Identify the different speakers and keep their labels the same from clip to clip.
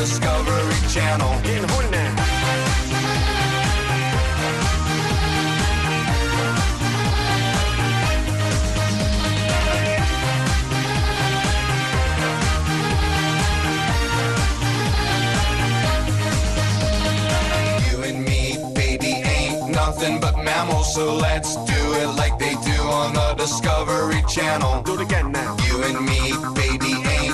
Speaker 1: Discovery Channel. Horny now. You and me, baby, ain't nothing but mammals, so let's do it like they do on the Discovery Channel. Do it again now. You and me, baby, ain't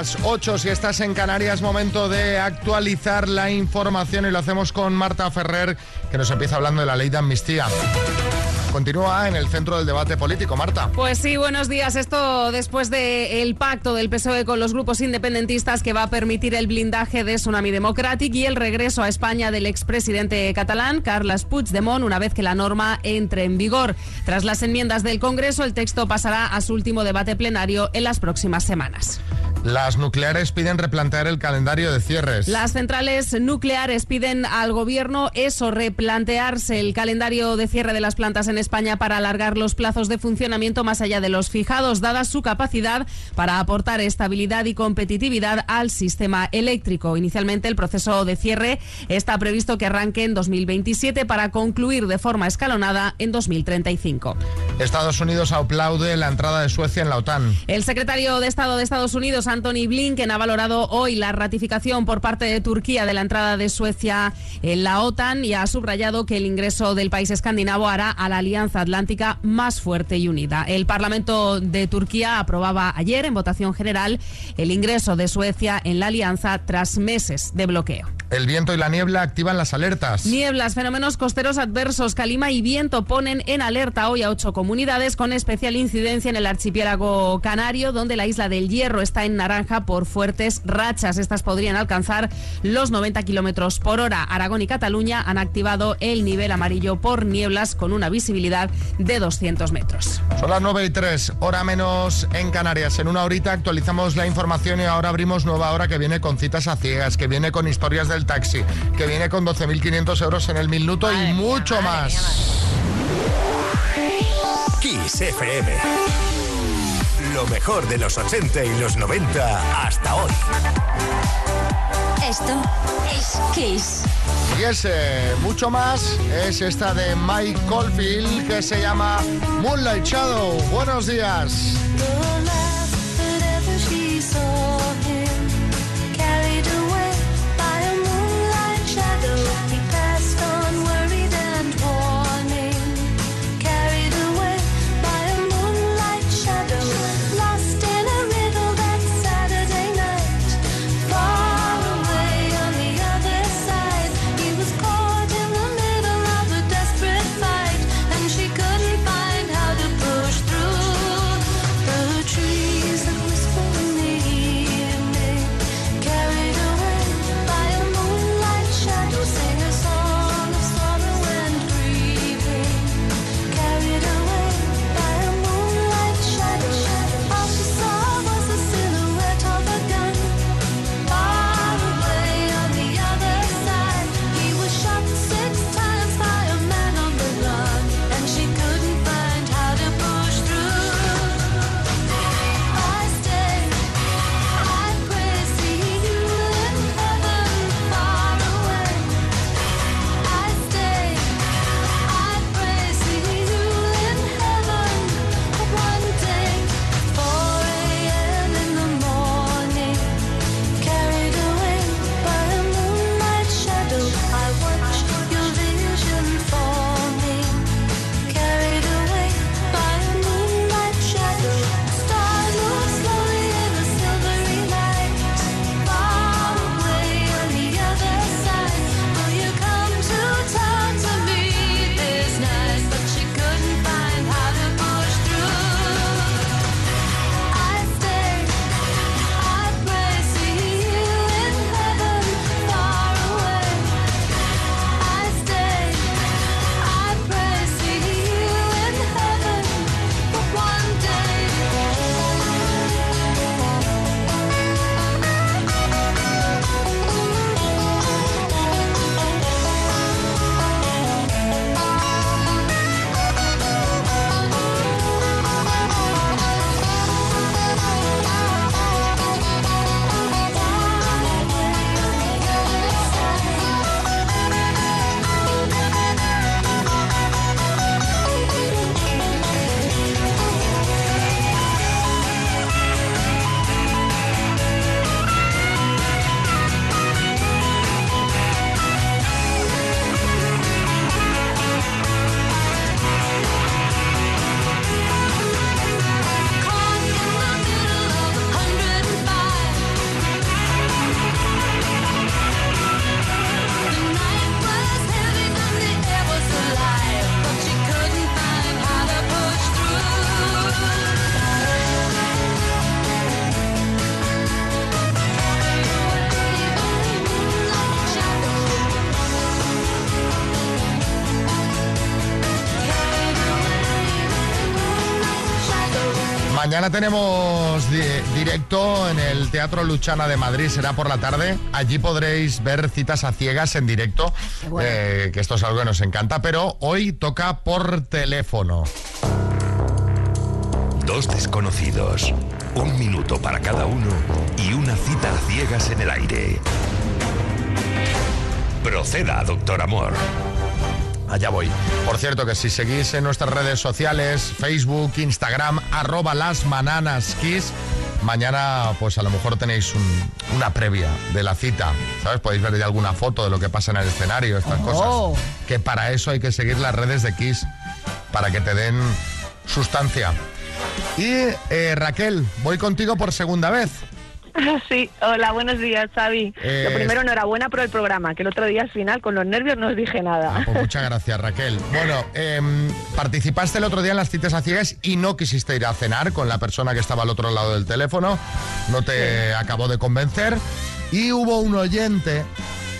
Speaker 2: Las 8 si estás en Canarias, momento de actualizar la información y lo hacemos con Marta Ferrer, que nos empieza hablando de la ley de amnistía. Continúa en el centro del debate político, Marta.
Speaker 3: Pues sí, buenos días. Esto después del pacto del PSOE con los grupos independentistas que va a permitir el blindaje de Tsunami Democratic y el regreso a España del expresidente catalán, Carles Puigdemont, una vez que la norma entre en vigor. Tras las enmiendas del Congreso, el texto pasará a su último debate plenario en las próximas semanas.
Speaker 2: Las nucleares piden replantear el calendario de cierres.
Speaker 3: Las centrales nucleares piden al gobierno eso, replantearse el calendario de cierre de las plantas en España para alargar los plazos de funcionamiento más allá de los fijados, dada su capacidad para aportar estabilidad y competitividad al sistema eléctrico. Inicialmente el proceso de cierre está previsto que arranque en 2027 para concluir de forma escalonada en 2035.
Speaker 2: Estados Unidos aplaude la entrada de Suecia en la OTAN.
Speaker 3: El secretario de Estado de Estados Unidos, Anthony Blinken, ha valorado hoy la ratificación por parte de Turquía de la entrada de Suecia en la OTAN y ha subrayado que el ingreso del país escandinavo hará a la Alianza Atlántica más fuerte y unida. El Parlamento de Turquía aprobaba ayer en votación general el ingreso de Suecia en la alianza tras meses de bloqueo.
Speaker 2: El viento y la niebla activan las alertas.
Speaker 3: Nieblas, fenómenos costeros adversos, calima y viento ponen en alerta hoy a ocho comunidades con especial incidencia en el archipiélago canario, donde la isla del Hierro está en naranja por fuertes rachas. Estas podrían alcanzar los 90 kilómetros por hora. Aragón y Cataluña han activado el nivel amarillo por nieblas con una visibilidad de 200 metros.
Speaker 2: Son las 9 y 3, hora menos en Canarias. En una horita actualizamos la información y ahora abrimos nueva hora que viene con citas a ciegas, que viene con historias del taxi, que viene con 12.500 euros en el minuto y mucho más.
Speaker 4: Kiss FM. Lo mejor de los 80 y los 90 hasta hoy.
Speaker 5: Esto es Kiss.
Speaker 2: Y ese, mucho más, es esta de Mike Caulfield que se llama Moonlight Shadow. Buenos días. Mañana tenemos directo en el Teatro Luchana de Madrid, será por la tarde. Allí podréis ver citas a ciegas en directo, eh, que esto es algo que nos encanta, pero hoy toca por teléfono.
Speaker 4: Dos desconocidos, un minuto para cada uno y una cita a ciegas en el aire. Proceda, doctor Amor.
Speaker 2: Allá voy. Por cierto, que si seguís en nuestras redes sociales, Facebook, Instagram, arroba las kiss, mañana pues a lo mejor tenéis una previa de la cita, ¿sabes? Podéis ver ya alguna foto de lo que pasa en el escenario, estas
Speaker 3: oh.
Speaker 2: cosas. Que para eso hay que seguir las redes de Kiss, para que te den sustancia. Y eh, Raquel, voy contigo por segunda vez.
Speaker 6: Sí, hola, buenos días, Xavi. Lo eh, primero, enhorabuena por el programa, que el otro día al final con los nervios no os dije nada.
Speaker 2: Ah, pues muchas gracias, Raquel. Bueno, em, participaste el otro día en las citas a ciegas y no quisiste ir a cenar con la persona que estaba al otro lado del teléfono, no te acabó de convencer y hubo un oyente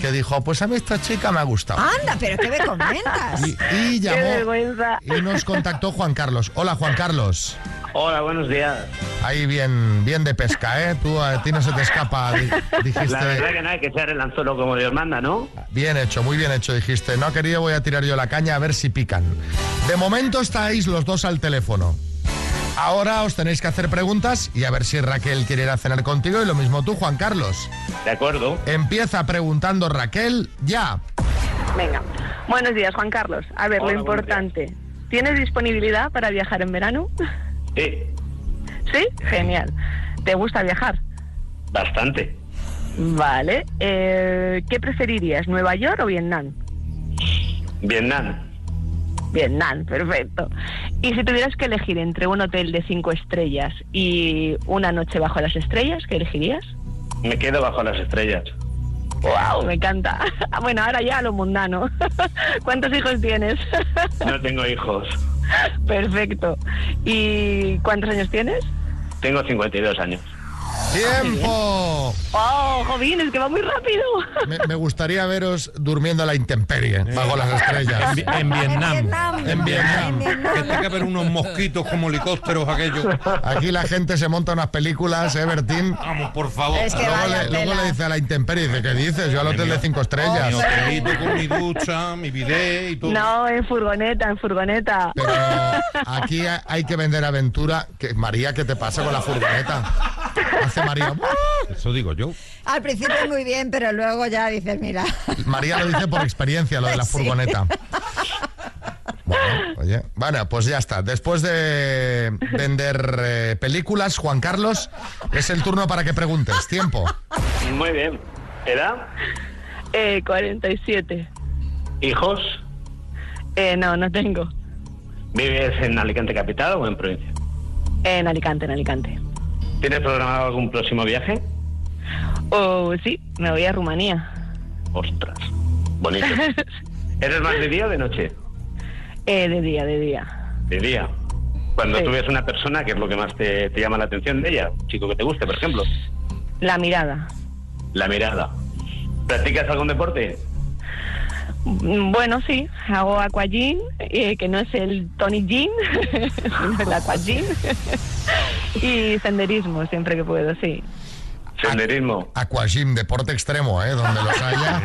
Speaker 2: que dijo, pues a mí esta chica me ha gustado.
Speaker 7: Anda, pero ¿qué me comentas?
Speaker 2: Y, llamó y nos contactó Juan Carlos. Hola, Juan Carlos.
Speaker 8: Hola, buenos días.
Speaker 2: Ahí bien, bien de pesca, ¿eh? Tú a ti no se te escapa, dijiste.
Speaker 8: La verdad que no hay que ser el anzuelo como Dios manda, ¿no?
Speaker 2: Bien hecho, muy bien hecho, dijiste. No, querido, voy a tirar yo la caña a ver si pican. De momento estáis los dos al teléfono. Ahora os tenéis que hacer preguntas y a ver si Raquel quiere ir a cenar contigo y lo mismo tú, Juan Carlos.
Speaker 8: De acuerdo.
Speaker 2: Empieza preguntando Raquel ya.
Speaker 6: Venga. Buenos días, Juan Carlos. A ver, lo importante. ¿Tienes disponibilidad para viajar en verano?
Speaker 8: Sí.
Speaker 6: ¿Sí? Genial. ¿Te gusta viajar?
Speaker 8: Bastante.
Speaker 6: Vale. Eh, ¿Qué preferirías, Nueva York o Vietnam?
Speaker 8: Vietnam.
Speaker 6: Vietnam, perfecto. Y si tuvieras que elegir entre un hotel de cinco estrellas y una noche bajo las estrellas, ¿qué elegirías?
Speaker 8: Me quedo bajo las estrellas.
Speaker 6: ¡Wow! Me encanta. Bueno, ahora ya lo mundano. ¿Cuántos hijos tienes?
Speaker 8: No tengo hijos.
Speaker 6: Perfecto. ¿Y cuántos años tienes?
Speaker 8: Tengo 52 años.
Speaker 2: ¡Tiempo!
Speaker 6: ¡Oh, Jovín, es que va muy rápido!
Speaker 2: Me, gustaría veros durmiendo a la intemperie, bajo las estrellas.
Speaker 9: En, Vietnam.
Speaker 2: En Vietnam.
Speaker 9: Que tenga que haber unos mosquitos como helicópteros aquellos.
Speaker 2: Aquí la gente se monta unas películas, ¿eh, Bertín?
Speaker 9: Vamos, por favor.
Speaker 2: luego, le, dice a la intemperie, dice, ¿qué dices? Yo al hotel de cinco estrellas.
Speaker 9: Mi hotelito con mi ducha, mi bidet y todo.
Speaker 6: No, en furgoneta, en furgoneta.
Speaker 2: Pero aquí hay que vender aventura. Que, María, ¿qué te pasa con la furgoneta? Hace María.
Speaker 9: Eso digo yo.
Speaker 7: Al principio muy bien, pero luego ya dices, mira.
Speaker 2: María lo dice por experiencia, lo de la furgoneta. Bueno, oye, bueno, pues ya está. Después de vender eh, películas, Juan Carlos, es el turno para que preguntes. Tiempo.
Speaker 8: Muy bien. ¿Edad?
Speaker 6: Eh, 47.
Speaker 8: ¿Hijos?
Speaker 6: Eh, no, no tengo.
Speaker 8: ¿Vives en Alicante Capital o en provincia?
Speaker 6: En Alicante, en Alicante.
Speaker 8: ¿Tienes programado algún próximo viaje?
Speaker 6: Oh, sí, me voy a Rumanía.
Speaker 8: Ostras, bonito. ¿Eres más de día o de noche?
Speaker 6: Eh, de día, de día.
Speaker 8: De día. Cuando tú ves una persona, ¿qué es lo que más te, llama la atención de ella? Un chico que te guste, por ejemplo.
Speaker 6: La mirada.
Speaker 8: La mirada. ¿Practicas algún deporte?
Speaker 6: Mm, bueno, sí, hago aquagym, eh, que no es el Tony Jean, el aquagym. y senderismo siempre que puedo, sí.
Speaker 8: Senderismo.
Speaker 2: Aquagym, deporte extremo, ¿eh? Donde los haya.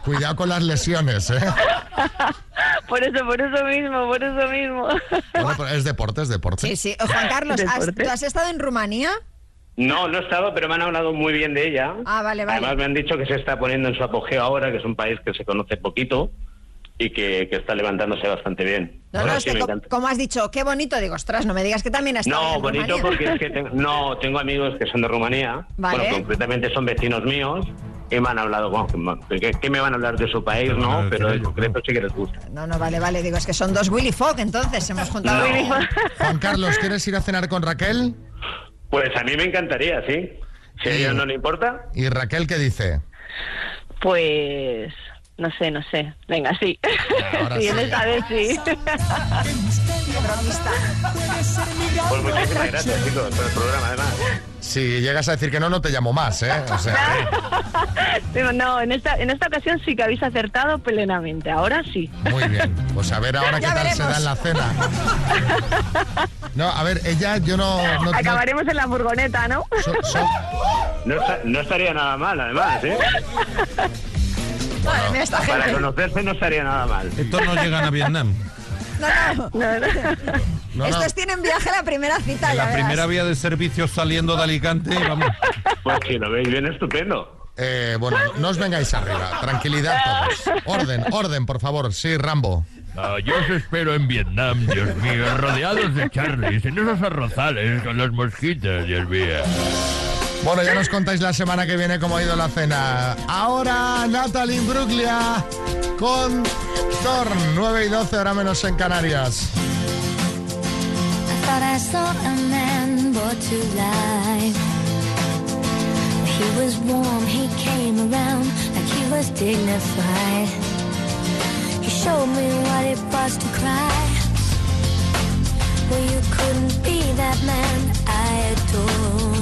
Speaker 2: Cuidado con las lesiones, ¿eh?
Speaker 6: Por eso, por eso mismo, por eso mismo.
Speaker 2: Bueno, es deporte, es deporte.
Speaker 7: Sí, sí. Juan Carlos, ¿tú has estado en Rumanía?
Speaker 8: No, no he estado, pero me han hablado muy bien de ella.
Speaker 7: Ah, vale, vale.
Speaker 8: Además me han dicho que se está poniendo en su apogeo ahora, que es un país que se conoce poquito y que, está levantándose bastante bien.
Speaker 7: No, no, es que como has dicho, qué bonito, digo, ostras, no me digas que también has estado
Speaker 8: No, bonito porque es que tengo, no, tengo amigos que son de Rumanía, bueno, concretamente son vecinos míos, y me han hablado, bueno, que, me van a hablar de su país, no? Pero en concreto sí que les gusta.
Speaker 7: No, no, vale, vale, digo, es que son dos Willy Fogg, entonces, hemos juntado Willy Fogg.
Speaker 2: Juan Carlos, ¿quieres ir a cenar con Raquel?
Speaker 8: Pues a mí me encantaría, sí. Si a ella no le importa.
Speaker 2: ¿Y Raquel qué dice?
Speaker 6: Pues no sé, no sé. Venga, sí. Ahora sí, sí. esta vez sí.
Speaker 8: Pues muchísimas gracias, chicos, por el programa, además.
Speaker 2: Si llegas a decir que no, no te llamo más, ¿eh? O sea,
Speaker 6: Pero no, en esta, en esta ocasión sí que habéis acertado plenamente. Ahora sí.
Speaker 2: muy bien. Pues a ver ahora qué tal se da en la cena. No, a ver, ella, yo no... no- no-
Speaker 6: Acabaremos en la furgoneta, ¿no?
Speaker 2: so- so-
Speaker 8: No, no estaría nada mal, además, ¿eh?
Speaker 7: Madre mía, esta
Speaker 8: Para
Speaker 7: gente.
Speaker 8: conocerse no estaría nada mal.
Speaker 9: Estos no llegan a Vietnam.
Speaker 7: No, no.
Speaker 6: No, no.
Speaker 2: no, no.
Speaker 7: Estos tienen viaje a la primera cita,
Speaker 9: En la primera
Speaker 7: verás.
Speaker 9: vía de servicio saliendo de Alicante, vamos.
Speaker 8: Pues si lo veis bien, estupendo.
Speaker 2: Eh, bueno, no os vengáis arriba. Tranquilidad todos. Orden, orden, por favor. Sí, Rambo.
Speaker 10: Ah, yo os espero en Vietnam, Dios mío, rodeados de Charlies, en esos arrozales con las mosquitas, Dios mío.
Speaker 2: Bueno, ya nos contáis la semana que viene cómo ha ido la cena. Ahora Natalie Bruglia con Thorn, 9 y 12, ahora menos en Canarias.
Speaker 11: He was warm, he came around like he was dignified. He showed me what it was to cry. Well, you couldn't be that man I adored.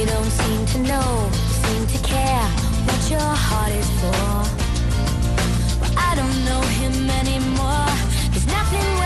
Speaker 11: You don't seem to know, seem to care what your heart is for. Well, I don't know him anymore. There's nothing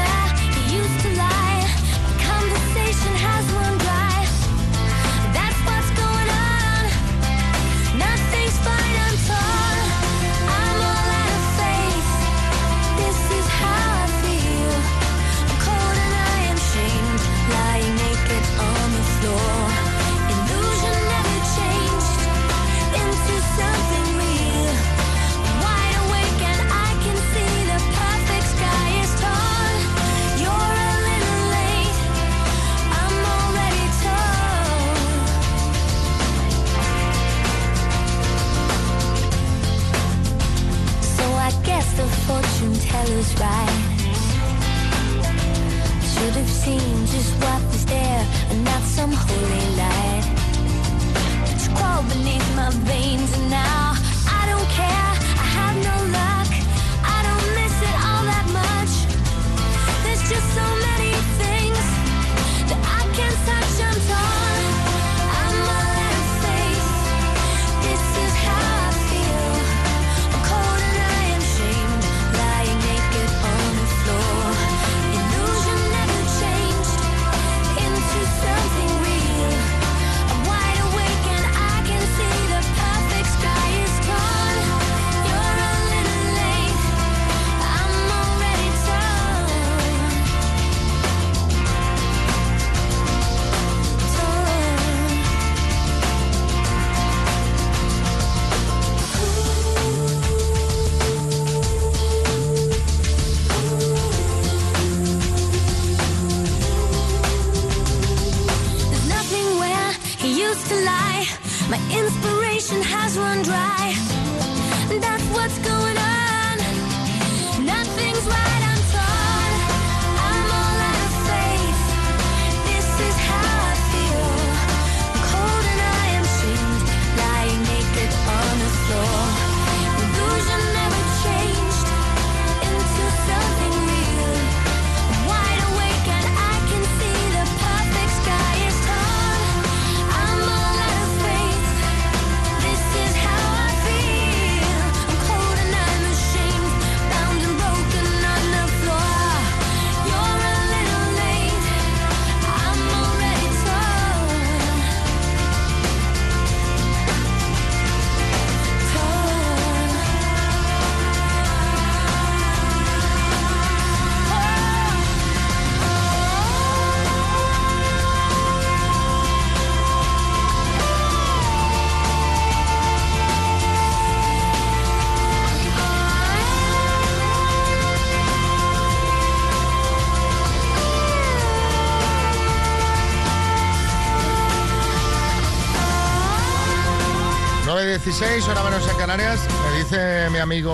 Speaker 2: 9.16, hora menos en Canarias. Me dice mi amigo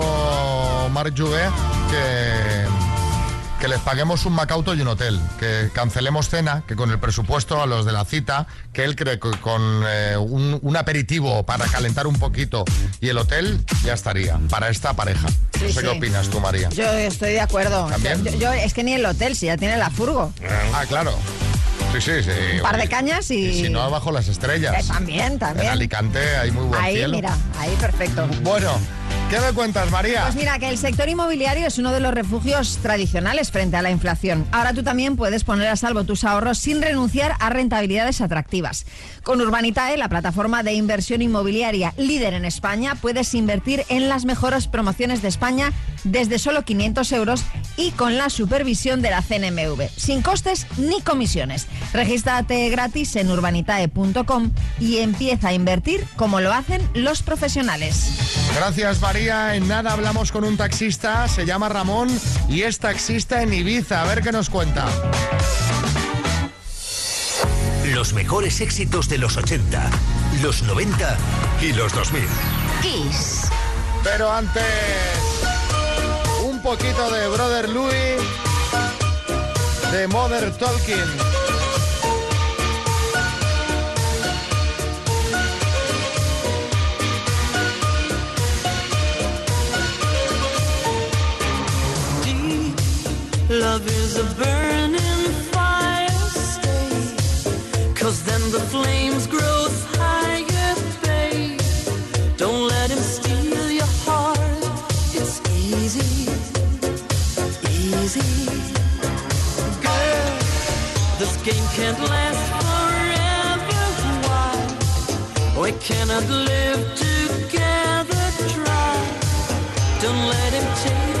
Speaker 2: Marc Jouvet que, que les paguemos un Macauto y un hotel, que cancelemos cena, que con el presupuesto a los de la cita, que él cree que con eh, un, un aperitivo para calentar un poquito y el hotel ya estaría para esta pareja. no sé
Speaker 7: sí.
Speaker 2: qué opinas tú, María.
Speaker 7: Yo estoy de acuerdo.
Speaker 2: ¿También?
Speaker 7: Yo, yo- es que ni el hotel, si ya tiene la furgo.
Speaker 2: Ah, claro. Sí, sí, sí.
Speaker 7: Un par de cañas y...
Speaker 2: Y si no, bajo las estrellas.
Speaker 7: Eh, también,
Speaker 2: En
Speaker 7: también.
Speaker 2: Alicante hay muy buen
Speaker 7: Ahí,
Speaker 2: cielo.
Speaker 7: mira, ahí perfecto.
Speaker 2: Bueno, ¿qué me cuentas, María?
Speaker 7: Pues mira, que el sector inmobiliario es uno de los refugios tradicionales frente a la inflación. Ahora tú también puedes poner a salvo tus ahorros sin renunciar a rentabilidades atractivas. Con Urbanitae, la plataforma de inversión inmobiliaria líder en España, puedes invertir en las mejores promociones de España desde solo 500 euros y con la supervisión de la CNMV, sin costes ni comisiones. Regístrate gratis en urbanitae.com y empieza a invertir como lo hacen los profesionales.
Speaker 2: Gracias, María. En nada hablamos con un taxista, se llama Ramón y es taxista en Ibiza. A ver qué nos cuenta.
Speaker 4: Los mejores éxitos de los 80, los 90 y los 2000.
Speaker 12: Kiss.
Speaker 2: Pero antes, un poquito de Brother Louis, de Mother Talking.
Speaker 13: Love is a burning fire, stay. Cause then the flames grow higher, babe. Don't let him steal your heart. It's easy, easy. Girl, this game can't last forever. Why? We cannot live together, try. Don't let him take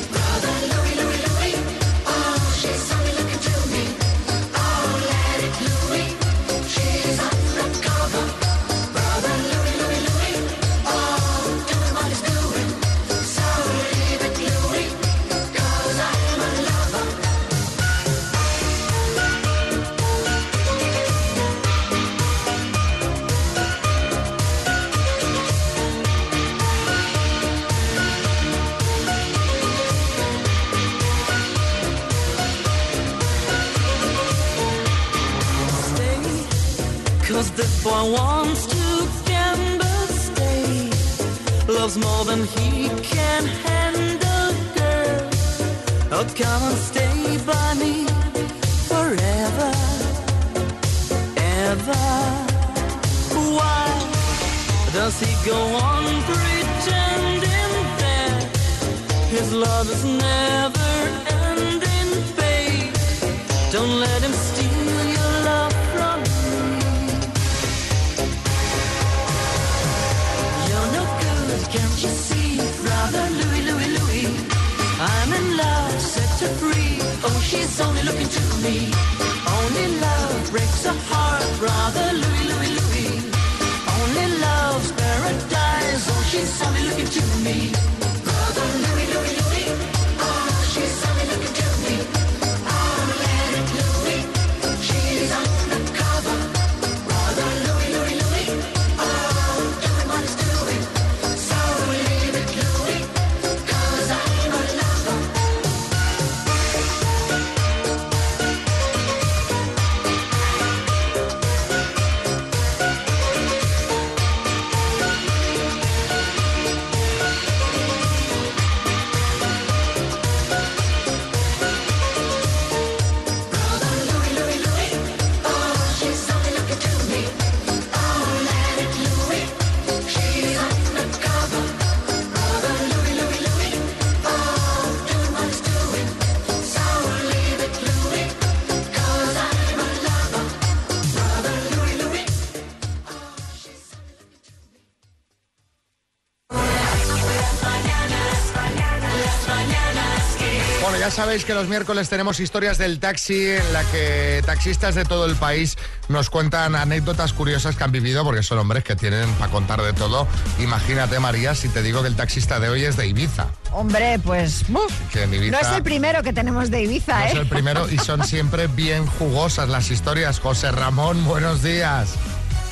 Speaker 2: Sabéis que los miércoles tenemos historias del taxi en la que taxistas de todo el país nos cuentan anécdotas curiosas que han vivido, porque son hombres que tienen para contar de todo. Imagínate, María, si te digo que el taxista de hoy es de Ibiza.
Speaker 7: Hombre, pues uf,
Speaker 2: Que en Ibiza
Speaker 7: no es el primero que tenemos de Ibiza,
Speaker 2: no
Speaker 7: ¿eh?
Speaker 2: es el primero y son siempre bien jugosas las historias. José Ramón, buenos días.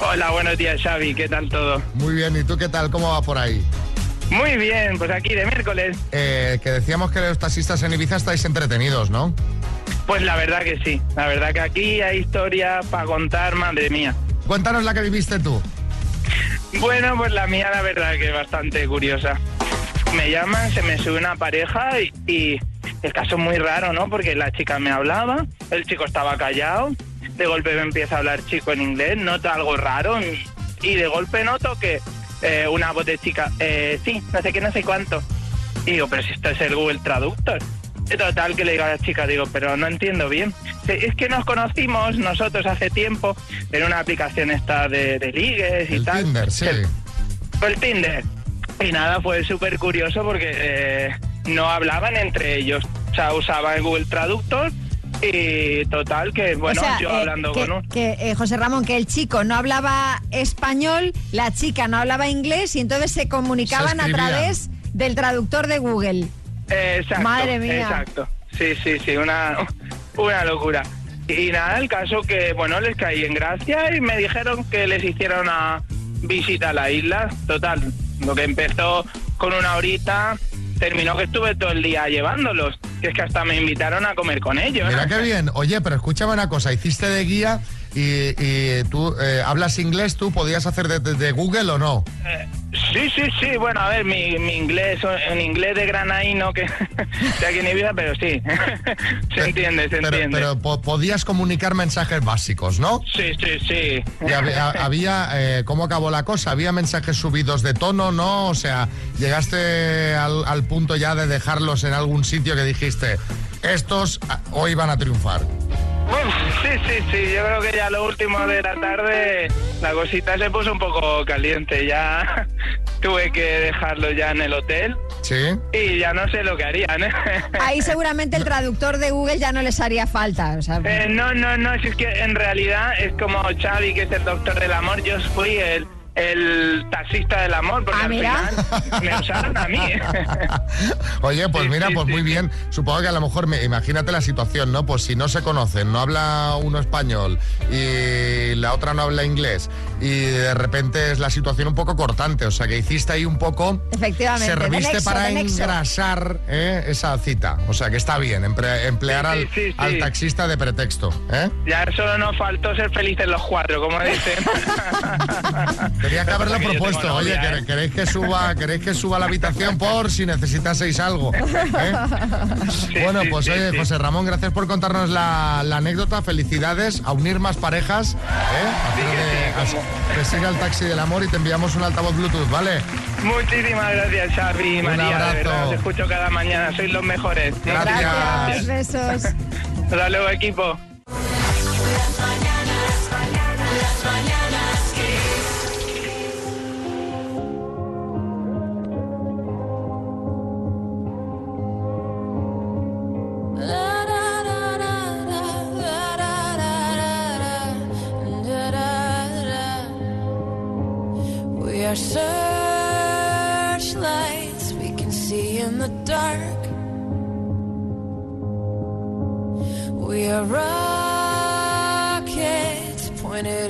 Speaker 14: Hola, buenos días, Xavi. ¿Qué tal todo?
Speaker 2: Muy bien, ¿y tú qué tal? ¿Cómo va por ahí?
Speaker 14: Muy bien, pues aquí de miércoles.
Speaker 2: Eh, que decíamos que los taxistas en Ibiza estáis entretenidos, ¿no?
Speaker 14: Pues la verdad que sí. La verdad que aquí hay historia para contar, madre mía.
Speaker 2: Cuéntanos la que viviste tú.
Speaker 14: Bueno, pues la mía la verdad que es bastante curiosa. Me llaman, se me sube una pareja y, y el caso es muy raro, ¿no? Porque la chica me hablaba, el chico estaba callado, de golpe me empieza a hablar chico en inglés, nota algo raro y, y de golpe noto que eh, una voz de chica, eh, sí, no sé qué, no sé cuánto. Y digo, pero si esto es el Google Traductor. Total, que le digo a la chica, digo, pero no entiendo bien. Es que nos conocimos nosotros hace tiempo en una aplicación esta de, de ligues y
Speaker 2: El
Speaker 14: tal.
Speaker 2: Tinder, sí.
Speaker 14: El Tinder. Y nada, fue súper curioso porque eh, no hablaban entre ellos. O sea, usaban el Google Traductor y total que, bueno,
Speaker 7: o sea,
Speaker 14: yo
Speaker 7: eh,
Speaker 14: hablando
Speaker 7: que,
Speaker 14: con un...
Speaker 7: que, eh, José Ramón, que el chico no hablaba español, la chica no hablaba inglés y entonces se comunicaban a través del traductor de Google.
Speaker 14: Eh, Exacto,
Speaker 7: Madre mía.
Speaker 14: Exacto. Sí, sí, sí, una, una locura. Y nada, el caso que, bueno, les caí en gracia y me dijeron que les hiciera una visita a la isla. Total, lo que empezó con una horita, terminó que estuve todo el día llevándolos. Que es que hasta me invitaron a comer con ellos.
Speaker 2: Mira qué bien. Oye, pero escúchame una cosa, hiciste de guía y, y tú eh, hablas inglés, ¿tú podías hacer de, de- de Google o no?
Speaker 14: Eh, sí, sí, sí. Bueno, a ver, mi, mi inglés, en inglés de granaíno, que de aquí en Ibiza, pero sí. se entiende, se
Speaker 2: Pero,
Speaker 14: entiende.
Speaker 2: pero po- podías comunicar mensajes básicos, ¿no?
Speaker 14: Sí, sí, sí.
Speaker 2: Y había, había, eh, ¿cómo acabó la cosa? ¿Había mensajes subidos de tono, no? O sea, llegaste al, al punto ya de dejarlos en algún sitio que dijiste, estos ah, hoy van a triunfar.
Speaker 14: Uf, sí, sí, sí, yo creo que ya lo último de la tarde la cosita se puso un poco caliente, ya tuve que dejarlo ya en el hotel
Speaker 2: ¿Sí?
Speaker 14: y ya no sé lo que harían. ¿eh?
Speaker 7: Ahí seguramente el traductor de Google ya no les haría falta. o sea,
Speaker 14: Eh, no, no, no, si es que en realidad es como Xavi, que es el doctor del amor, yo fui el, el taxista del amor, porque
Speaker 7: Ah,
Speaker 14: al
Speaker 7: mira.
Speaker 14: final me usaron a mí.
Speaker 2: Oye, pues mira, pues muy bien. Supongo que a lo mejor, me, imagínate la situación, ¿no? Pues si no se conocen, no habla uno español y la otra no habla inglés y de repente es la situación un poco cortante. O sea, que hiciste ahí un poco...
Speaker 7: Efectivamente.
Speaker 2: Serviste
Speaker 7: nexo,
Speaker 2: para engrasar ¿eh? esa cita. O sea, que está bien emple- emplear
Speaker 14: Sí,
Speaker 2: al,
Speaker 14: sí, sí,
Speaker 2: al
Speaker 14: sí.
Speaker 2: taxista de pretexto. ¿eh?
Speaker 14: Ya solo nos faltó ser felices los cuatro, como dicen.
Speaker 2: Tenía que haberlo propuesto. Oye,
Speaker 14: novia,
Speaker 2: ¿quere-
Speaker 14: ¿eh?
Speaker 2: ¿queréis que suba, queréis que suba a la habitación por si necesitaseis algo? ¿Eh? bueno, pues
Speaker 14: sí,
Speaker 2: oye,
Speaker 14: sí.
Speaker 2: José Ramón, gracias por contarnos la, la anécdota. Felicidades a unir más parejas. ¿eh? Que siga el taxi del amor y te enviamos un altavoz Bluetooth, ¿vale?
Speaker 14: Muchísimas gracias, Xavi y
Speaker 2: Un
Speaker 14: María.
Speaker 2: abrazo.
Speaker 14: De verdad, os escucho cada mañana. Sois los mejores. Muchas
Speaker 7: Gracias, besos.
Speaker 14: Hasta luego, equipo.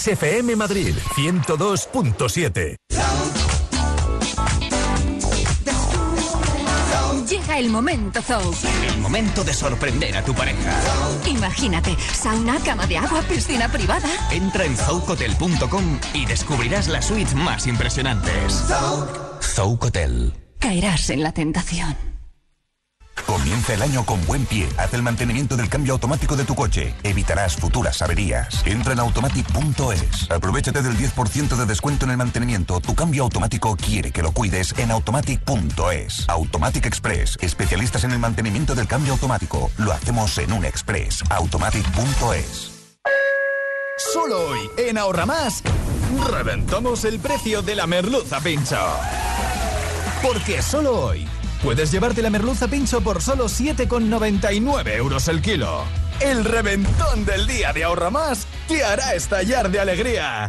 Speaker 5: Kiss
Speaker 4: FM Madrid 102.7.
Speaker 5: Llega el momento Zou.
Speaker 15: El momento de sorprender a tu pareja.
Speaker 5: Imagínate, sauna, cama de agua, piscina privada.
Speaker 15: Entra en zoucotel.com y descubrirás las suites más impresionantes. Zoucotel.
Speaker 5: Caerás en la tentación.
Speaker 16: Comienza el año con buen pie. Haz el mantenimiento del cambio automático de tu coche. Evitarás futuras averías. Entra en automatic.es. Aprovechate del 10% de descuento en el mantenimiento. Tu cambio automático quiere que lo cuides en automatic.es. Automatic Express. Especialistas en el mantenimiento del cambio automático. Lo hacemos en un express. Automatic.es.
Speaker 17: Solo hoy, en Ahorra Más, reventamos el precio de la merluza pincho. Porque solo hoy puedes llevarte la merluza pincho por solo 7,99 euros el kilo. El reventón del día de Ahorra Más te hará estallar de alegría.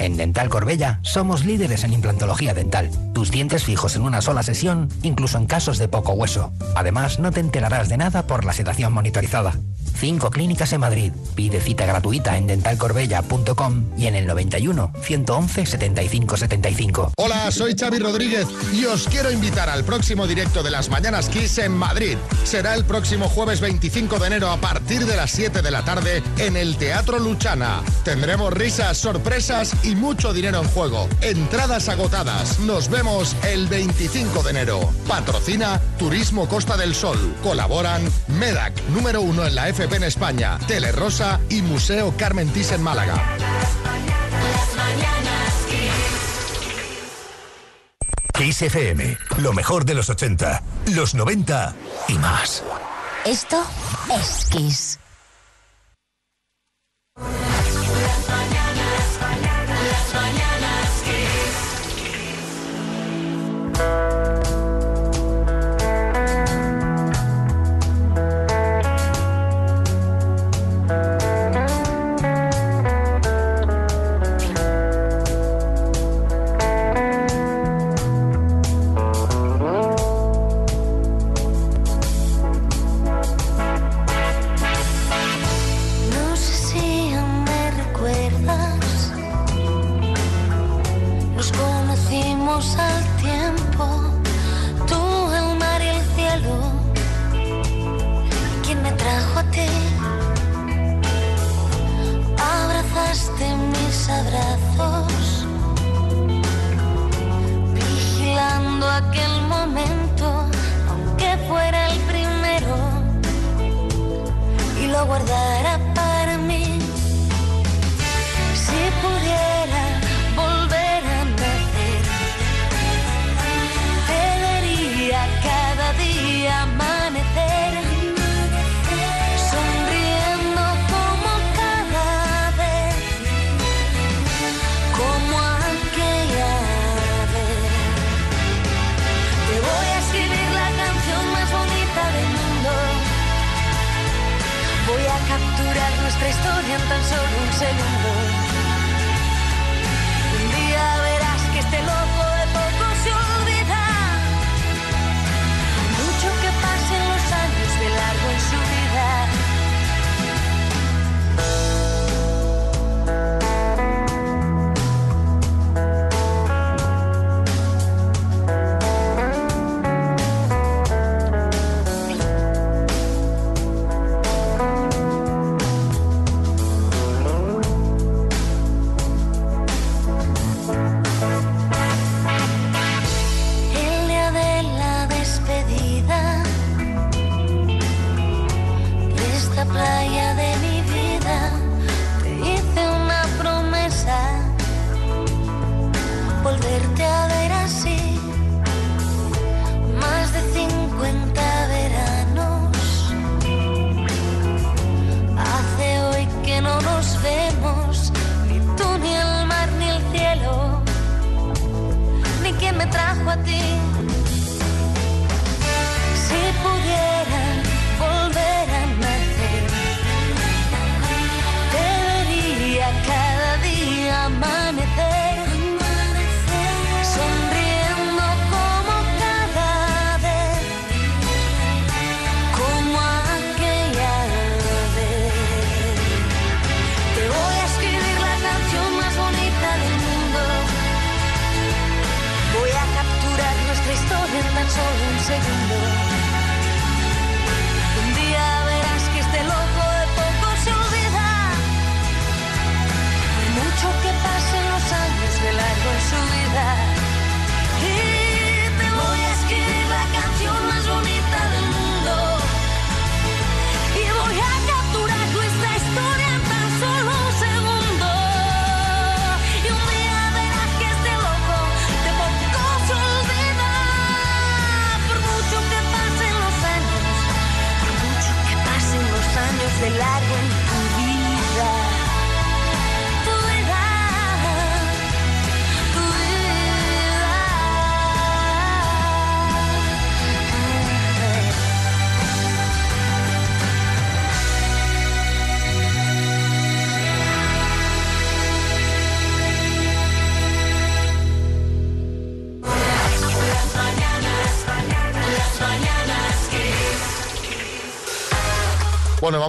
Speaker 18: En Dental Corbella somos líderes en implantología dental. Tus dientes fijos en una sola sesión, incluso en casos de poco hueso. Además, no te enterarás de nada por la sedación monitorizada. Cinco clínicas en Madrid. Pide cita gratuita en dentalcorbella.com y en el 91 111 75 75.
Speaker 2: Hola, soy Xavi Rodríguez y os quiero invitar al próximo directo de las Mañanas Kiss en Madrid. Será el próximo jueves 25 de enero a partir de las 7 de la tarde en el Teatro Luchana. Tendremos risas, sorpresas y mucho dinero en juego. Entradas agotadas. Nos vemos el 25 de enero. Patrocina Turismo Costa del Sol. Colaboran MEDAC, número uno en la FP en España, Telerosa y Museo Carmen Thyssen Málaga.
Speaker 4: Kiss FM, lo mejor de los 80, los 90 y más.
Speaker 11: Esto es Kiss.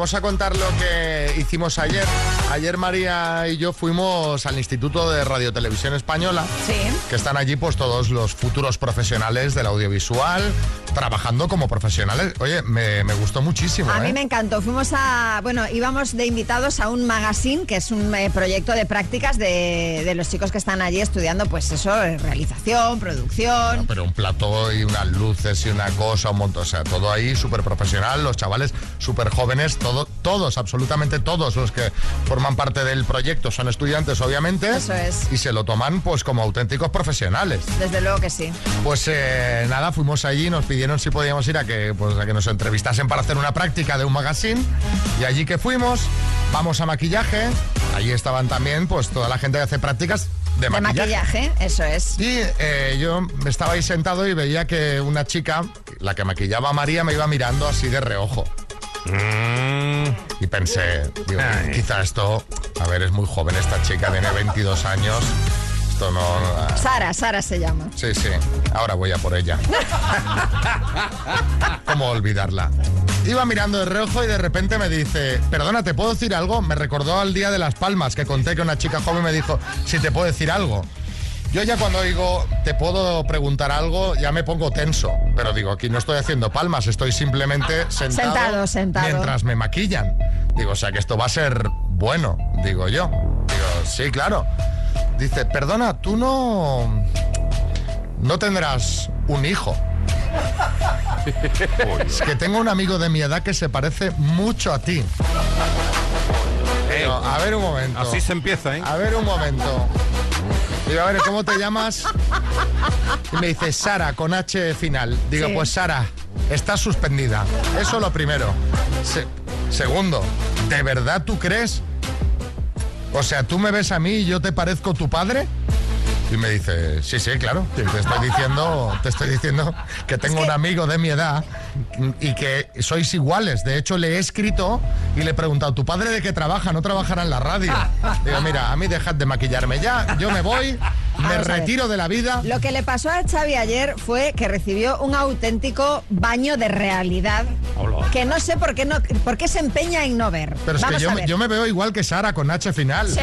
Speaker 2: Vamos a contar lo que hicimos ayer. Ayer María y yo fuimos al Instituto de Radio Televisión Española,
Speaker 7: Sí.
Speaker 2: que están allí pues todos los futuros profesionales del audiovisual, trabajando como profesionales. Oye, me, me gustó muchísimo.
Speaker 7: A
Speaker 2: ¿eh?
Speaker 7: mí me encantó. Fuimos a, bueno, íbamos de invitados a un magazine, que es un eh, proyecto de prácticas de, de los chicos que están allí estudiando, pues eso, eh, realización, producción.
Speaker 2: Pero un plató y unas luces y una cosa, un montón, o sea, todo ahí súper profesional, los chavales súper jóvenes, todo, todos, absolutamente todos los que forman parte del proyecto son estudiantes, obviamente.
Speaker 7: Eso es.
Speaker 2: Y se lo toman pues como auténticos profesionales.
Speaker 7: Desde luego que sí.
Speaker 2: Pues eh, nada, fuimos allí, nos pidieron si podíamos ir a que, pues, a que nos entrevistasen para hacer una práctica de un magazine. Y allí que fuimos, vamos a maquillaje. Allí estaban también pues toda la gente que hace prácticas de
Speaker 7: De
Speaker 2: maquillaje.
Speaker 7: maquillaje, eso es.
Speaker 2: Y eh, yo estaba ahí sentado y veía que una chica, la que maquillaba a María, me iba mirando así de reojo. Y pensé, digo, quizá esto, a ver, es muy joven esta chica, tiene 22 años. Esto no... no-
Speaker 7: Sara, Sara se llama.
Speaker 2: Sí, sí, ahora voy a por ella. ¿Cómo olvidarla? Iba mirando de reojo y de repente me dice, perdona, ¿te puedo decir algo? Me recordó al Día de las Palmas, que conté que una chica joven me dijo, si te puedo decir algo. Yo ya cuando digo, te puedo preguntar algo, ya me pongo tenso. Pero digo, aquí no estoy haciendo palmas, estoy simplemente sentado,
Speaker 7: Sentado, sentado.
Speaker 2: mientras me maquillan. Digo, o sea que esto va a ser bueno, digo yo. Digo, sí, claro. Dice, perdona, tú no... No tendrás un hijo. Es que tengo un amigo de mi edad que se parece mucho a ti. A ver un momento.
Speaker 9: Así se empieza, ¿eh?
Speaker 2: A ver un momento. Digo, a ver, ¿cómo te llamas? Y me dice, Sara, con H final. Digo,
Speaker 7: Sí.
Speaker 2: pues Sara, estás suspendida. Eso lo primero. Se- segundo, ¿de verdad tú crees? O sea, ¿tú me ves a mí y yo te parezco tu padre? Y me dice, sí, sí, claro. Te estoy diciendo, te estoy diciendo que tengo un amigo de mi edad y que sois iguales. De hecho, le he escrito y le he preguntado, ¿tu padre de qué trabaja? No trabajará en la radio. Digo, mira, a mí dejad de maquillarme ya, yo me voy, me retiro de la vida.
Speaker 7: Lo que le pasó a Xavi ayer fue que recibió un auténtico baño de realidad que no sé por qué, no, por qué se empeña en no ver.
Speaker 2: Pero es
Speaker 7: Vamos
Speaker 2: que yo, me-
Speaker 7: ver.
Speaker 2: yo me veo igual que Sara con H final.
Speaker 7: Sí,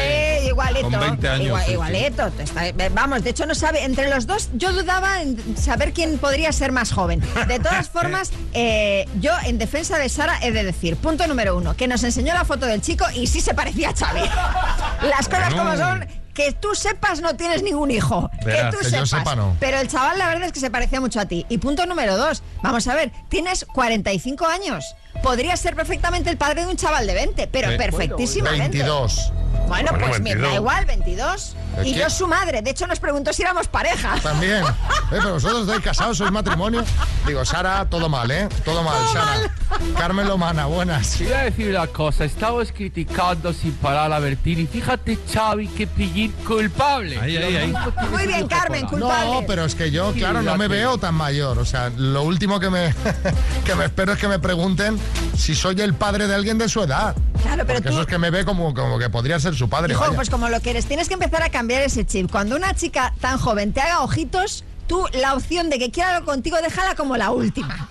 Speaker 7: igualito.
Speaker 2: Con 20 años,
Speaker 7: Igual-
Speaker 2: sí, sí.
Speaker 7: igualito. Está- vamos, de hecho no sabe, entre los dos yo dudaba en saber quién podría ser más joven. De todas formas, eh, yo en defensa de Sara he de decir, punto número uno, que nos enseñó la foto del chico y sí se parecía a Xavi. Las cosas como son, que tú sepas no tienes ningún hijo.
Speaker 2: Verás,
Speaker 7: que tú
Speaker 2: que yo
Speaker 7: sepas.
Speaker 2: sepa, no.
Speaker 7: Pero el chaval la verdad es que se parecía mucho a ti. Y punto número dos, vamos a ver, tienes 45 años. Podría ser perfectamente el padre de un chaval de 20, pero
Speaker 2: Eh,
Speaker 7: perfectísimamente.
Speaker 2: 22.
Speaker 7: Bueno, pues me
Speaker 2: 22.
Speaker 7: da igual, 22.
Speaker 2: ¿De
Speaker 7: Y
Speaker 2: qué?
Speaker 7: yo su madre. De hecho, nos preguntó si éramos pareja.
Speaker 2: También. Eh, pero vosotros estáis casados, sois matrimonio. Digo, Sara, todo mal, ¿eh? Todo mal, Sara. Carmen Lomana, buenas.
Speaker 10: Voy a decir una cosa, estamos criticando sin parar a Bertini. Fíjate, Xavi, que pillín culpable.
Speaker 9: Ahí, ahí, ahí.
Speaker 7: Muy bien, Carmen, culpable.
Speaker 2: No, pero es que yo, claro, no me veo tan mayor. O sea, lo último que me, que me espero es que me pregunten si soy el padre de alguien de su edad.
Speaker 7: Claro, pero
Speaker 2: Porque
Speaker 7: tú-
Speaker 2: eso es que me ve como, como que podría ser su padre.
Speaker 7: Hijo,
Speaker 2: vaya.
Speaker 7: pues como lo quieres, tienes que empezar a cambiar ese chip. Cuando una chica tan joven te haga ojitos, tú la opción de que quiera algo contigo, déjala como la última.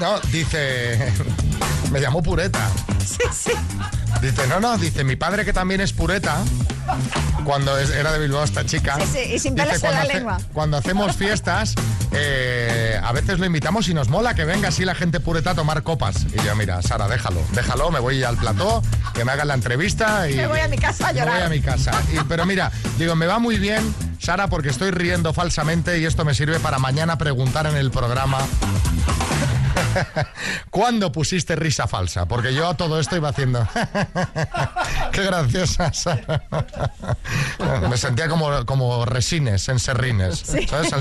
Speaker 2: No, dice. Me llamó pureta.
Speaker 7: Sí, sí.
Speaker 2: Dice, no, no, dice, mi padre que también es pureta, cuando era de Bilbao esta chica.
Speaker 7: Sí, sí, y sin
Speaker 2: dice, cuando,
Speaker 7: la
Speaker 2: hace-
Speaker 7: lengua.
Speaker 2: cuando hacemos fiestas, eh, a veces lo invitamos y nos mola que venga así la gente pureta a tomar copas. Y yo, mira, Sara, déjalo, déjalo, me voy al plató, que me hagan la entrevista y.
Speaker 7: Me voy a mi casa a
Speaker 2: me
Speaker 7: llorar.
Speaker 2: voy a mi casa. Y- pero mira, digo, me va muy bien, Sara, porque estoy riendo falsamente y esto me sirve para mañana preguntar en el programa. ¿Cuándo pusiste risa falsa? Porque yo a todo esto iba haciendo. Qué graciosa, Sara. Me sentía como, como resines en serrines.
Speaker 19: Sí.
Speaker 2: ¿Sabes?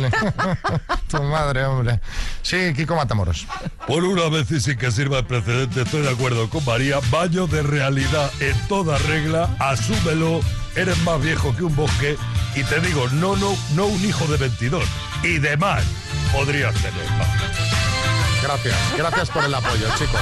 Speaker 2: Tu madre, hombre. Sí, Kiko Matamoros.
Speaker 20: Por una vez y sin que sirva el precedente, estoy de acuerdo con María. Baño de realidad en toda regla, asúmelo, eres más viejo que un bosque y te digo, no, no, no un hijo de 22. Y demás podrías tener.
Speaker 2: Gracias, gracias por el apoyo, chicos.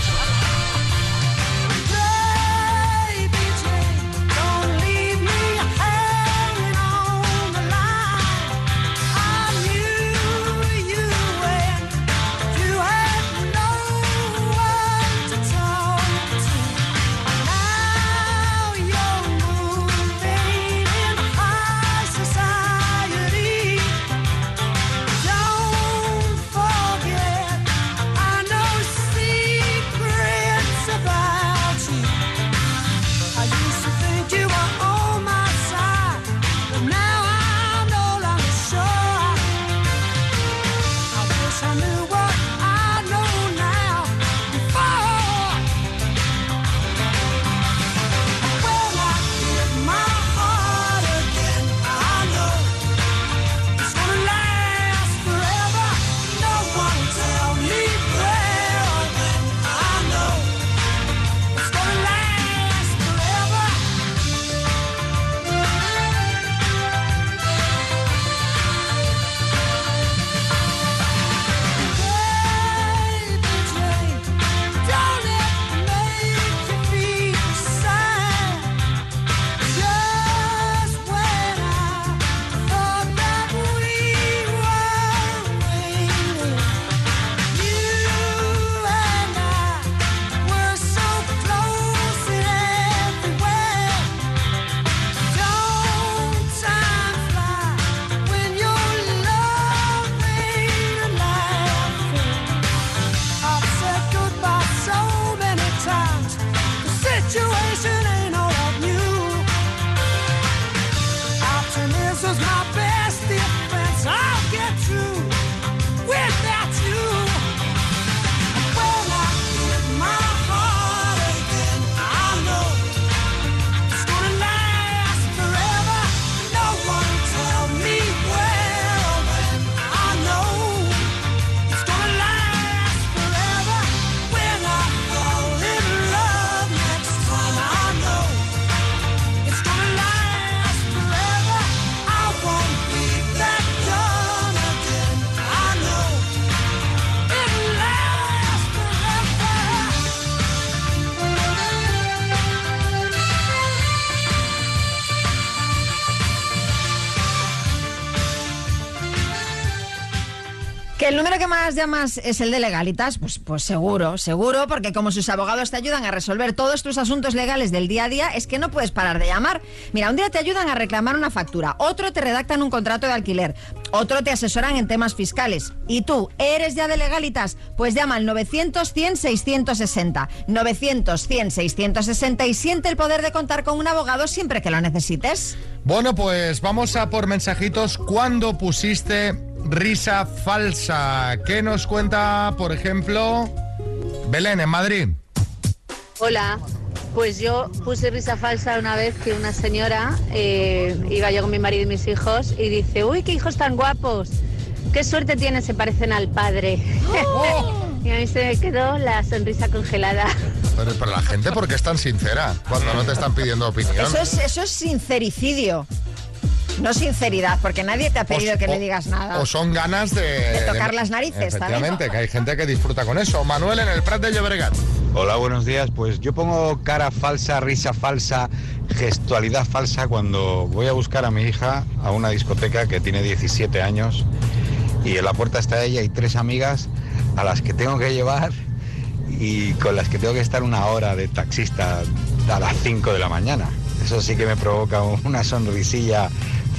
Speaker 7: Que más llamas es el de legalitas, pues, pues seguro, seguro, porque como sus abogados te ayudan a resolver todos tus asuntos legales del día a día, es que no puedes parar de llamar. Mira, un día te ayudan a reclamar una factura, otro te redactan un contrato de alquiler, otro te asesoran en temas fiscales. ¿Y tú, eres ya de legalitas? Pues llama al 900-100-660. 900-100-660 y siente el poder de contar con un abogado siempre que lo necesites.
Speaker 2: Bueno, pues vamos a por mensajitos. ¿Cuándo pusiste risa falsa? ¿Qué nos cuenta, por ejemplo, Belén en Madrid?
Speaker 21: Hola, pues yo puse risa falsa una vez que una señora eh, iba yo con mi marido y mis hijos y dice, uy, qué hijos tan guapos, qué suerte tienen, se parecen al padre. y a mí se me quedó la sonrisa congelada.
Speaker 2: Pero, pero la gente, ¿por qué es tan sincera cuando no te están pidiendo opinión?
Speaker 7: Eso es, eso es sincericidio. No sinceridad, porque nadie te ha pedido que le digas nada.
Speaker 2: O son ganas de...
Speaker 7: De tocar las narices,
Speaker 2: Efectivamente, que hay gente que disfruta con eso. Manuel en el Prat de Llobregat.
Speaker 22: Hola, buenos días. Pues yo pongo cara falsa, risa falsa, gestualidad falsa cuando voy a buscar a mi hija a una discoteca que tiene 17 años y en la puerta está ella y tres amigas a las que tengo que llevar y con las que tengo que estar una hora de taxista a las 5 de la mañana. Eso sí que me provoca una sonrisilla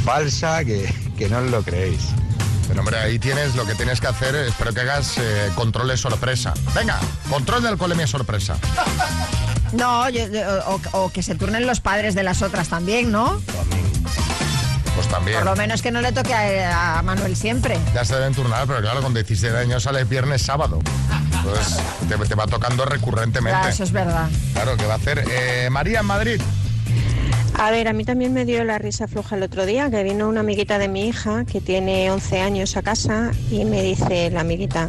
Speaker 22: falsa que, que no os lo creéis.
Speaker 2: Pero hombre, ahí tienes lo que tienes que hacer. Espero que hagas eh, controles sorpresa. Venga, control de alcoholemia sorpresa.
Speaker 7: No, yo- yo- o, o que se turnen los padres de las otras también, ¿no?
Speaker 2: Pues también.
Speaker 7: Por lo menos que no le toque a, a Manuel siempre.
Speaker 2: Ya se deben turnar, pero claro, con 17 años sales viernes, sábado. Entonces te, te va tocando recurrentemente.
Speaker 7: Claro, eso es verdad.
Speaker 2: Claro, ¿qué va a hacer? Eh, María en Madrid.
Speaker 23: A ver, a mí también me dio la risa floja el otro día, que vino una amiguita de mi hija, que tiene 11 años a casa, y me dice la amiguita,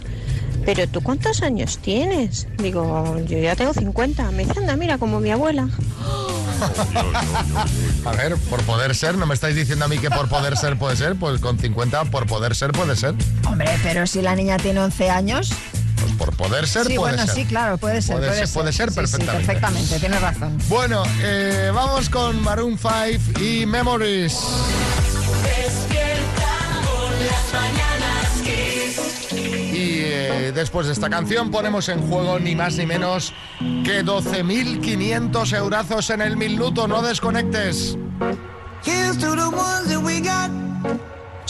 Speaker 23: ¿pero tú cuántos años tienes? Digo, yo ya tengo 50. Me dice, anda, mira, como mi abuela.
Speaker 2: A ver, por poder ser, ¿no me estáis diciendo a mí que por poder ser puede ser? Pues con 50 por poder ser puede ser.
Speaker 7: Hombre, pero si la niña tiene 11 años.
Speaker 2: Por poder ser
Speaker 7: sí,
Speaker 2: puede
Speaker 7: bueno,
Speaker 2: ser.
Speaker 7: sí, claro, puede ser.
Speaker 2: Puede
Speaker 7: Puede,
Speaker 2: ser, puede ser
Speaker 7: Sí, sí,
Speaker 2: perfectamente.
Speaker 7: perfectamente, tienes razón.
Speaker 2: Bueno, eh, vamos con Maroon 5 y Memories.
Speaker 24: Despierta con las mañanas Kiss.
Speaker 2: Y eh, después de esta canción ponemos en juego ni más ni menos que 12.500 eurazos en el minuto. No desconectes.
Speaker 24: Here's to the ones that we got.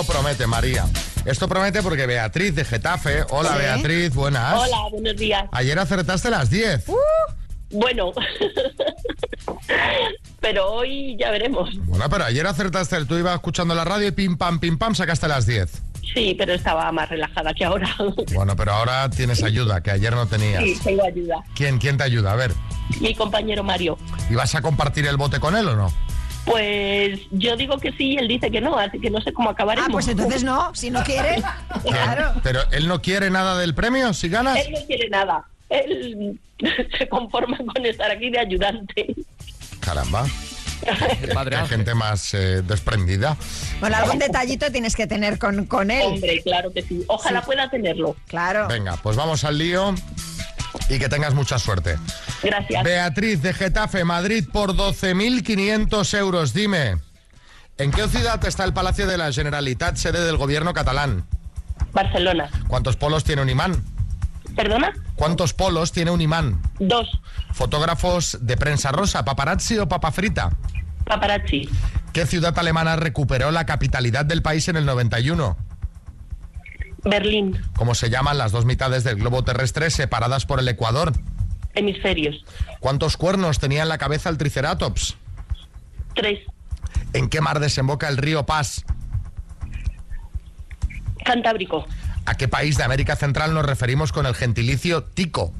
Speaker 2: Esto promete, María. Esto promete porque Beatriz de Getafe. Hola. Beatriz, buenas.
Speaker 25: Hola, buenos días.
Speaker 2: Ayer acertaste las 10.
Speaker 25: Bueno, pero hoy ya veremos.
Speaker 2: Bueno, pero ayer acertaste. Tú ibas escuchando la radio y pim pam, pim pam, sacaste las 10.
Speaker 25: Sí, pero estaba más relajada que ahora.
Speaker 2: Bueno, pero ahora tienes ayuda, que ayer no tenías.
Speaker 25: Sí, tengo ayuda.
Speaker 2: ¿Quién, ¿Quién te ayuda? A ver,
Speaker 25: Mi compañero Mario.
Speaker 2: ¿y vas a compartir el bote con él o no?
Speaker 25: Pues yo digo que sí, él dice que no, así que no sé cómo acabaremos.
Speaker 7: Ah, pues entonces no, si no quiere. Claro.
Speaker 2: ¿Pero él no quiere nada del premio si ganas?
Speaker 25: Él no quiere nada. Él se conforma con estar aquí de ayudante.
Speaker 2: Caramba. Qué gente más eh, desprendida.
Speaker 7: Bueno, algún detallito tienes que tener con, con él.
Speaker 25: Hombre, claro que sí. Ojalá pueda tenerlo.
Speaker 7: Claro.
Speaker 2: Venga, pues vamos al lío y que tengas mucha suerte.
Speaker 25: Gracias.
Speaker 2: Beatriz de Getafe, Madrid, por 12.500 euros. Dime, ¿en qué ciudad está el Palacio de la Generalitat, sede del gobierno catalán?
Speaker 25: Barcelona.
Speaker 2: ¿Cuántos polos tiene un imán?
Speaker 25: ¿Perdona?
Speaker 2: ¿Cuántos polos tiene un imán?
Speaker 25: Dos.
Speaker 2: Fotógrafos de prensa rosa, paparazzi o papa frita.
Speaker 25: Paparazzi.
Speaker 2: ¿Qué ciudad alemana recuperó la capitalidad del país en el 91?
Speaker 25: Berlín.
Speaker 2: ¿Cómo se llaman las dos mitades del globo terrestre separadas por el Ecuador?
Speaker 25: Hemisferios.
Speaker 2: ¿Cuántos cuernos tenía en la cabeza el Triceratops?
Speaker 25: Tres.
Speaker 2: ¿En qué mar desemboca el río Paz?
Speaker 25: Cantábrico.
Speaker 2: ¿A qué país de América Central nos referimos con el gentilicio tico?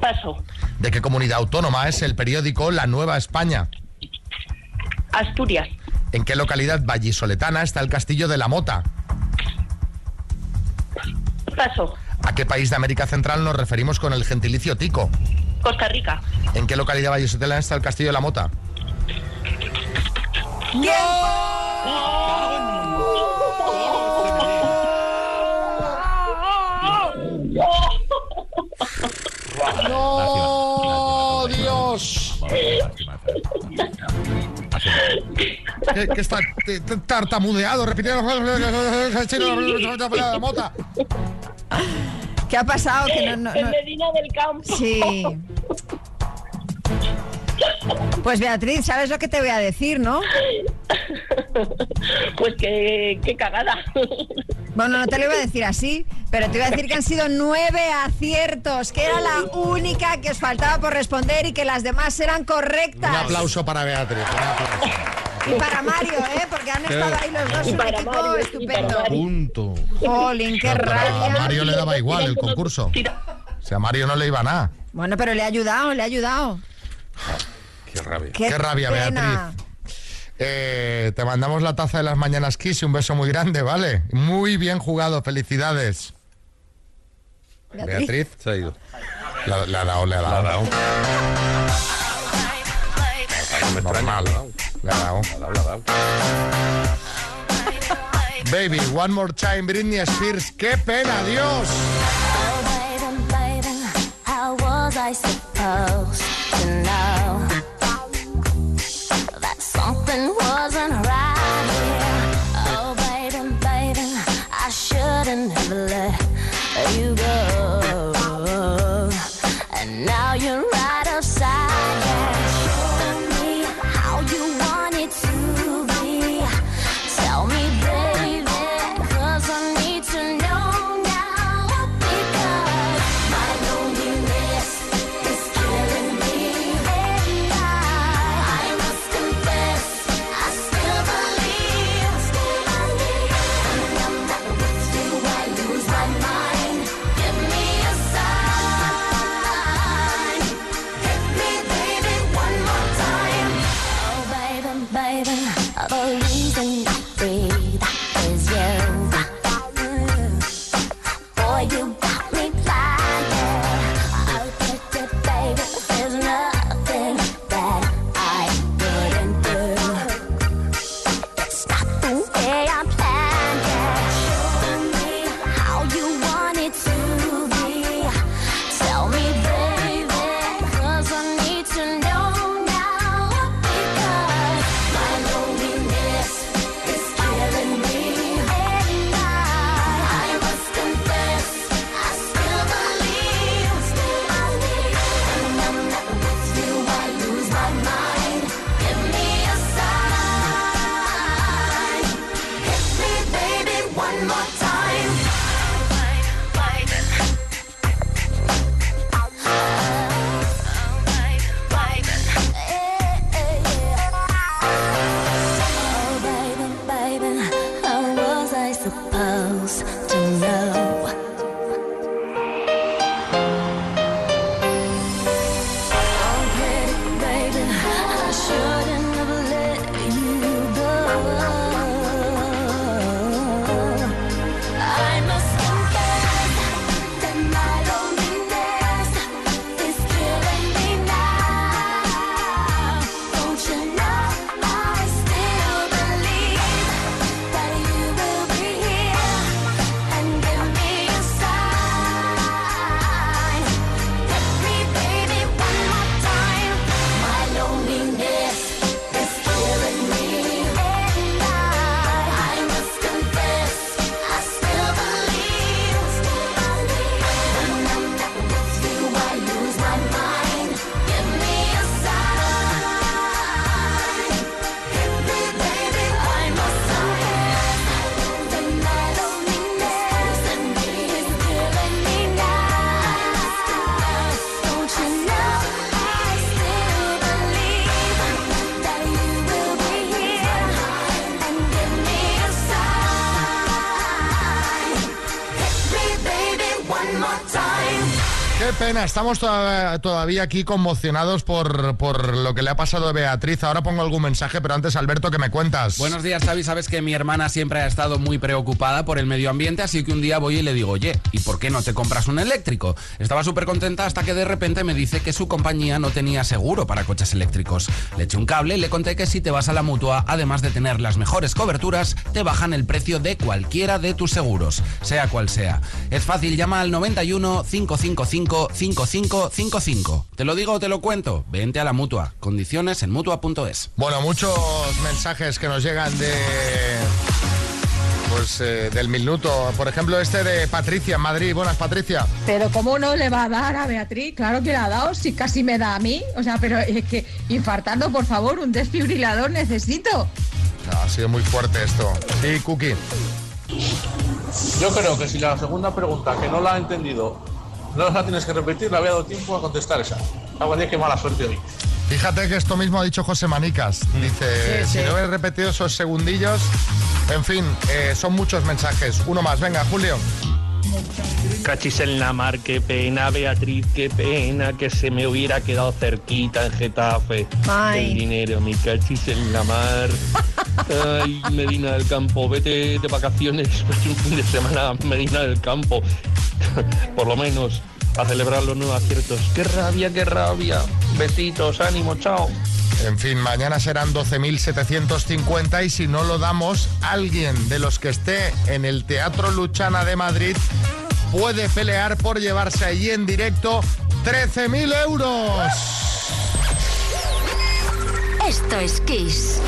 Speaker 25: Paso.
Speaker 2: ¿De qué comunidad autónoma es el periódico La Nueva España?
Speaker 25: Asturias.
Speaker 2: ¿En qué localidad vallisoletana está el castillo de la Mota?
Speaker 25: Paso.
Speaker 2: ¿A qué país de América Central nos referimos con el gentilicio tico?
Speaker 25: Costa Rica.
Speaker 2: ¿En qué localidad vallisoletana está el castillo de la Mota? ¡No, Dios! ¿Qué, qué está tartamudeado, repitiendo la mota?
Speaker 7: ¿Qué ha pasado? Que no, no-
Speaker 25: En
Speaker 7: no-
Speaker 25: Medina del Campo.
Speaker 7: Sí. Pues Beatriz, ¿sabes lo que te voy a decir, no?
Speaker 25: Pues qué, qué cagada.
Speaker 7: Bueno, no te lo iba a decir así, pero te iba a decir que han sido nueve aciertos, que era la única que os faltaba por responder y que las demás eran
Speaker 2: Un
Speaker 7: correctas.
Speaker 2: aplauso para Beatriz. un aplauso.
Speaker 7: Y para Mario, ¿eh? Porque han estado ahí los dos, un equipo
Speaker 25: Mario,
Speaker 7: estupendo.
Speaker 2: Punto.
Speaker 7: Jolín, qué
Speaker 2: Pero a
Speaker 7: rabia.
Speaker 2: Mario le daba igual el concurso. O sea, a Mario no le iba nada.
Speaker 7: Bueno, pero le ha ayudado, le ha ayudado.
Speaker 2: Qué rabia.
Speaker 7: Qué
Speaker 2: Qué, rabia,
Speaker 7: pena.
Speaker 2: Beatriz. Eh, te mandamos la taza de las mañanas Kiss y un beso muy grande, ¿vale? Muy bien jugado, felicidades. Beatriz.
Speaker 9: Se ha ido.
Speaker 2: La- Le ha dado, le ha dado.
Speaker 9: Le ha dado.
Speaker 2: Normal. Le ha dado. Baby, one more time, Britney Spears. ¡Qué pena, Dios!
Speaker 11: Baby, baby, how was I supposed to know
Speaker 2: Estamos toda- todavía aquí conmocionados por, lo que le ha pasado a Beatriz. Ahora pongo algún mensaje, pero antes, Alberto, ¿qué me cuentas?
Speaker 26: Buenos días, Xavi. Sabes que mi hermana siempre ha estado muy preocupada por el medio ambiente, así que un día voy y le digo, oye, ¿y por qué no te compras un eléctrico? Estaba súper contenta hasta que de repente me dice que su compañía no tenía seguro para coches eléctricos. Le eché un cable y le conté que si te vas a la mutua, además de tener las mejores coberturas, te bajan el precio de cualquiera de tus seguros, sea cual sea. Es fácil, llama al 91 555 5555. ¿Te lo digo o te lo cuento? Vente a la mutua. Condiciones en mutua.es.
Speaker 2: Bueno, muchos mensajes que nos llegan de. Pues eh, del minuto. Por ejemplo, este de Patricia en Madrid. Buenas, Patricia.
Speaker 21: Pero ¿cómo no le va a dar a Beatriz? Claro que le ha dado, si casi me da a mí. O sea, pero es que infartando, por favor, un desfibrilador necesito.
Speaker 2: Ha sido muy fuerte esto. Sí, Cookie.
Speaker 27: Yo creo que si la segunda pregunta, que no la ha entendido, no la tienes que repetir, le había dado tiempo a contestar esa. Algo de qué mala suerte hoy.
Speaker 2: Fíjate que esto mismo ha dicho José Manicas. Dice,
Speaker 27: Sí,
Speaker 2: si no he repetido esos segundillos, en fin, eh, son muchos mensajes. Uno más, venga, Julio.
Speaker 28: Cachis en la mar, qué pena, Beatriz, qué pena que se me hubiera quedado cerquita en Getafe.
Speaker 7: Ay.
Speaker 28: El dinero, mi cachis en la mar. Ay, Medina del Campo, vete de vacaciones un fin de semana a Medina del Campo. Por lo menos a celebrar los nuevos aciertos. Qué rabia, qué rabia. Besitos, ánimo, chao.
Speaker 2: En fin, mañana serán 12.750 y si no lo damos, alguien de los que esté en el Teatro Luchana de Madrid puede pelear por llevarse allí en directo 13.000 euros.
Speaker 12: Esto es Kiss.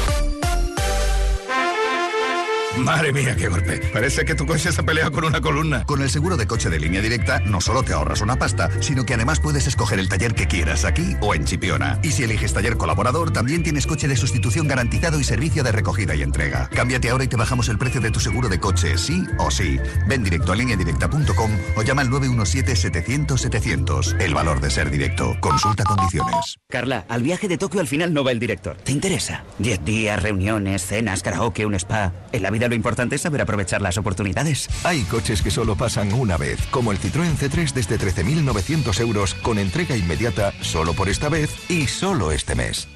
Speaker 29: Madre mía, qué golpe. Parece que tu coche se ha peleado con una columna.
Speaker 4: Con el seguro de coche de línea directa no solo te ahorras una pasta, sino que además puedes escoger el taller que quieras aquí o en Chipiona. Y si eliges taller colaborador, también tienes coche de sustitución garantizado y servicio de recogida y entrega. Cámbiate ahora y te bajamos el precio de tu seguro de coche, sí o sí. Ven directo a lineadirecta.com o llama al 917-700-700. El valor de ser directo. Consulta condiciones.
Speaker 30: Carla, al viaje de Tokio al final no va el director. ¿Te interesa? Diez días, reuniones, cenas, karaoke, un spa. En la vida lo importante es saber aprovechar las oportunidades.
Speaker 16: Hay coches que solo pasan una vez, como el Citroën C3 desde 13.900 euros con entrega inmediata solo por esta vez y solo este mes.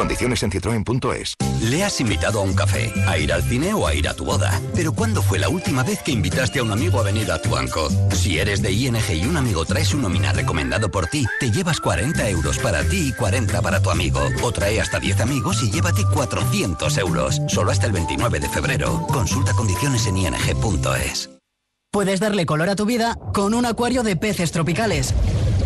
Speaker 16: Condiciones en citroen.es.
Speaker 31: Le has invitado a un café, a ir al cine o a ir a tu boda. Pero ¿cuándo fue la última vez que invitaste a un amigo a venir a tu banco? Si eres de ING y un amigo trae su nómina recomendado por ti, te llevas 40 euros para ti y 40 para tu amigo. O trae hasta 10 amigos y llévate 400 euros. Solo hasta el 29 de febrero. Consulta condiciones en ing.es.
Speaker 32: Puedes darle color a tu vida con un acuario de peces tropicales.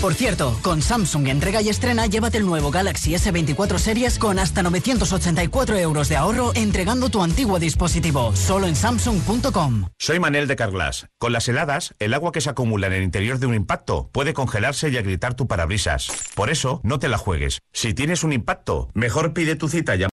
Speaker 32: Por cierto, con Samsung entrega y estrena, llévate el nuevo Galaxy S24 Series con hasta 984 euros de ahorro entregando tu antiguo dispositivo. Solo en Samsung.com.
Speaker 33: Soy Manel de Carglass. Con las heladas, el agua que se acumula en el interior de un impacto puede congelarse y agrietar tu parabrisas. Por eso, no te la juegues. Si tienes un impacto, mejor pide tu cita llamando